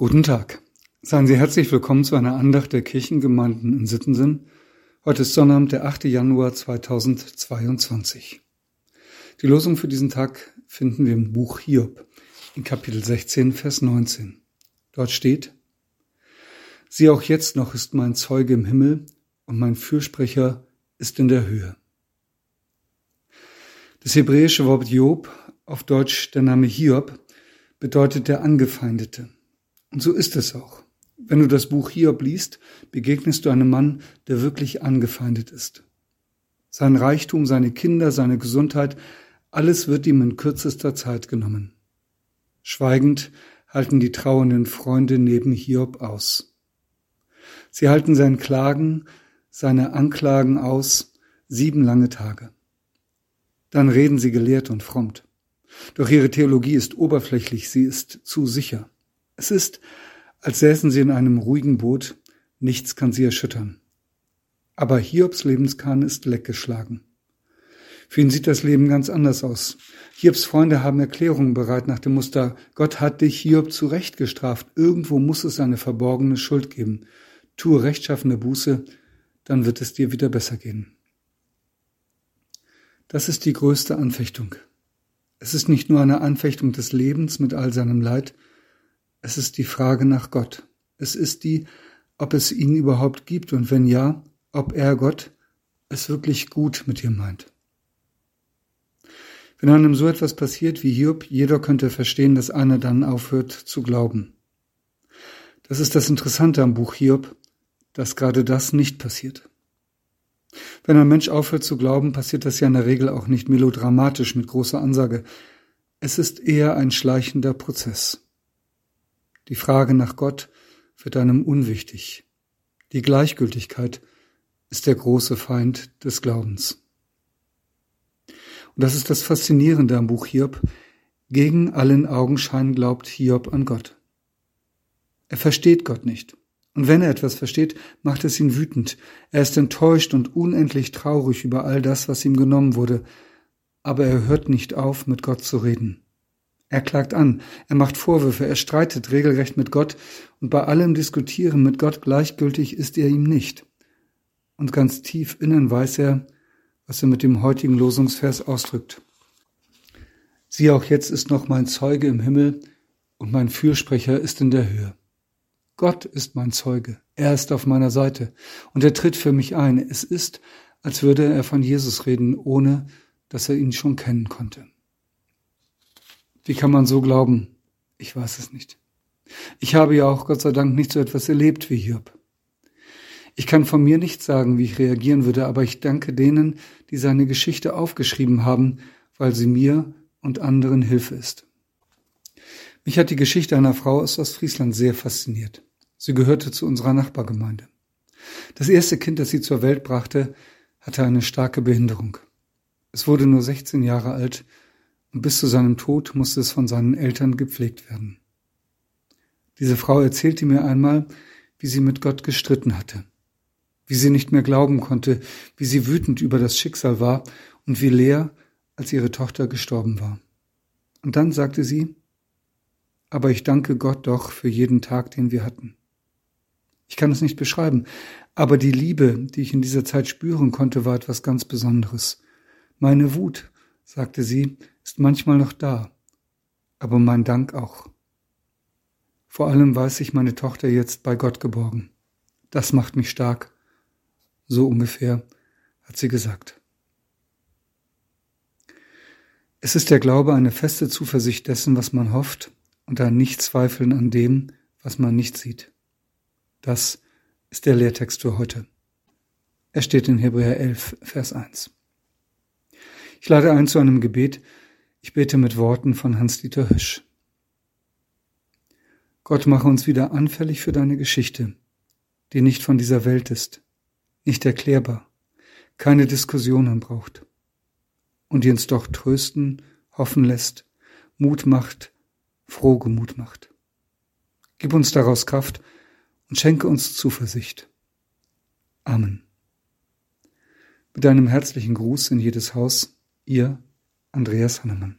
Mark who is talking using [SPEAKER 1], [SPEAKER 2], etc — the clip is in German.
[SPEAKER 1] Guten Tag. Seien Sie herzlich willkommen zu einer Andacht der Kirchengemeinden in Sittensen. Heute ist Sonnabend, der 8. Januar 2022. Die Losung für diesen Tag finden wir im Buch Hiob in Kapitel 16, Vers 19. Dort steht, Sieh auch jetzt noch ist mein Zeuge im Himmel und mein Fürsprecher ist in der Höhe. Das hebräische Wort Job, auf Deutsch der Name Hiob, bedeutet der Angefeindete. Und so ist es auch. Wenn du das Buch Hiob liest, begegnest du einem Mann, der wirklich angefeindet ist. Sein Reichtum, seine Kinder, seine Gesundheit, alles wird ihm in kürzester Zeit genommen. Schweigend halten die trauernden Freunde neben Hiob aus. Sie halten sein Klagen, seine Anklagen aus, sieben lange Tage. Dann reden sie gelehrt und frommt. Doch ihre Theologie ist oberflächlich, sie ist zu sicher. Es ist, als säßen sie in einem ruhigen Boot, nichts kann sie erschüttern. Aber Hiobs Lebenskahn ist leckgeschlagen. Für ihn sieht das Leben ganz anders aus. Hiobs Freunde haben Erklärungen bereit nach dem Muster, Gott hat dich Hiob zurecht gestraft, irgendwo muss es eine verborgene Schuld geben. Tue rechtschaffene Buße, dann wird es dir wieder besser gehen. Das ist die größte Anfechtung. Es ist nicht nur eine Anfechtung des Lebens mit all seinem Leid, es ist die Frage nach Gott. Es ist die, ob es ihn überhaupt gibt und wenn ja, ob er Gott es wirklich gut mit dir meint. Wenn einem so etwas passiert wie Hiob, jeder könnte verstehen, dass einer dann aufhört zu glauben. Das ist das Interessante am Buch Hiob, dass gerade das nicht passiert. Wenn ein Mensch aufhört zu glauben, passiert das ja in der Regel auch nicht melodramatisch mit großer Ansage. Es ist eher ein schleichender Prozess. Die Frage nach Gott wird einem unwichtig. Die Gleichgültigkeit ist der große Feind des Glaubens. Und das ist das Faszinierende am Buch Hiob. Gegen allen Augenschein glaubt Hiob an Gott. Er versteht Gott nicht. Und wenn er etwas versteht, macht es ihn wütend. Er ist enttäuscht und unendlich traurig über all das, was ihm genommen wurde. Aber er hört nicht auf, mit Gott zu reden. Er klagt an, er macht Vorwürfe, er streitet regelrecht mit Gott und bei allem Diskutieren mit Gott gleichgültig ist er ihm nicht. Und ganz tief innen weiß er, was er mit dem heutigen Losungsvers ausdrückt. Sieh auch jetzt ist noch mein Zeuge im Himmel und mein Fürsprecher ist in der Höhe. Gott ist mein Zeuge, er ist auf meiner Seite und er tritt für mich ein. Es ist, als würde er von Jesus reden, ohne dass er ihn schon kennen konnte. Wie kann man so glauben? Ich weiß es nicht. Ich habe ja auch Gott sei Dank nicht so etwas erlebt wie Hiob. Ich kann von mir nicht sagen, wie ich reagieren würde, aber ich danke denen, die seine Geschichte aufgeschrieben haben, weil sie mir und anderen Hilfe ist. Mich hat die Geschichte einer Frau aus Ostfriesland sehr fasziniert. Sie gehörte zu unserer Nachbargemeinde. Das erste Kind, das sie zur Welt brachte, hatte eine starke Behinderung. Es wurde nur 16 Jahre alt und bis zu seinem Tod musste es von seinen Eltern gepflegt werden. Diese Frau erzählte mir einmal, wie sie mit Gott gestritten hatte, wie sie nicht mehr glauben konnte, wie sie wütend über das Schicksal war und wie leer, als ihre Tochter gestorben war. Und dann sagte sie, aber ich danke Gott doch für jeden Tag, den wir hatten. Ich kann es nicht beschreiben, aber die Liebe, die ich in dieser Zeit spüren konnte, war etwas ganz Besonderes. Meine Wut, sagte sie, ist manchmal noch da, aber mein Dank auch. Vor allem weiß ich meine Tochter jetzt bei Gott geborgen. Das macht mich stark. So ungefähr hat sie gesagt. Es ist der Glaube eine feste Zuversicht dessen, was man hofft, und ein Nichtzweifeln an dem, was man nicht sieht. Das ist der Lehrtext für heute. Er steht in Hebräer 11, Vers 1. Ich lade ein zu einem Gebet, ich bete mit Worten von Hans-Dieter Hösch. Gott mache uns wieder anfällig für deine Geschichte, die nicht von dieser Welt ist, nicht erklärbar, keine Diskussionen braucht und die uns doch trösten, hoffen lässt, Mut macht, froh Gemut macht. Gib uns daraus Kraft und schenke uns Zuversicht. Amen. Mit einem herzlichen Gruß in jedes Haus, ihr Andreas Hannemann.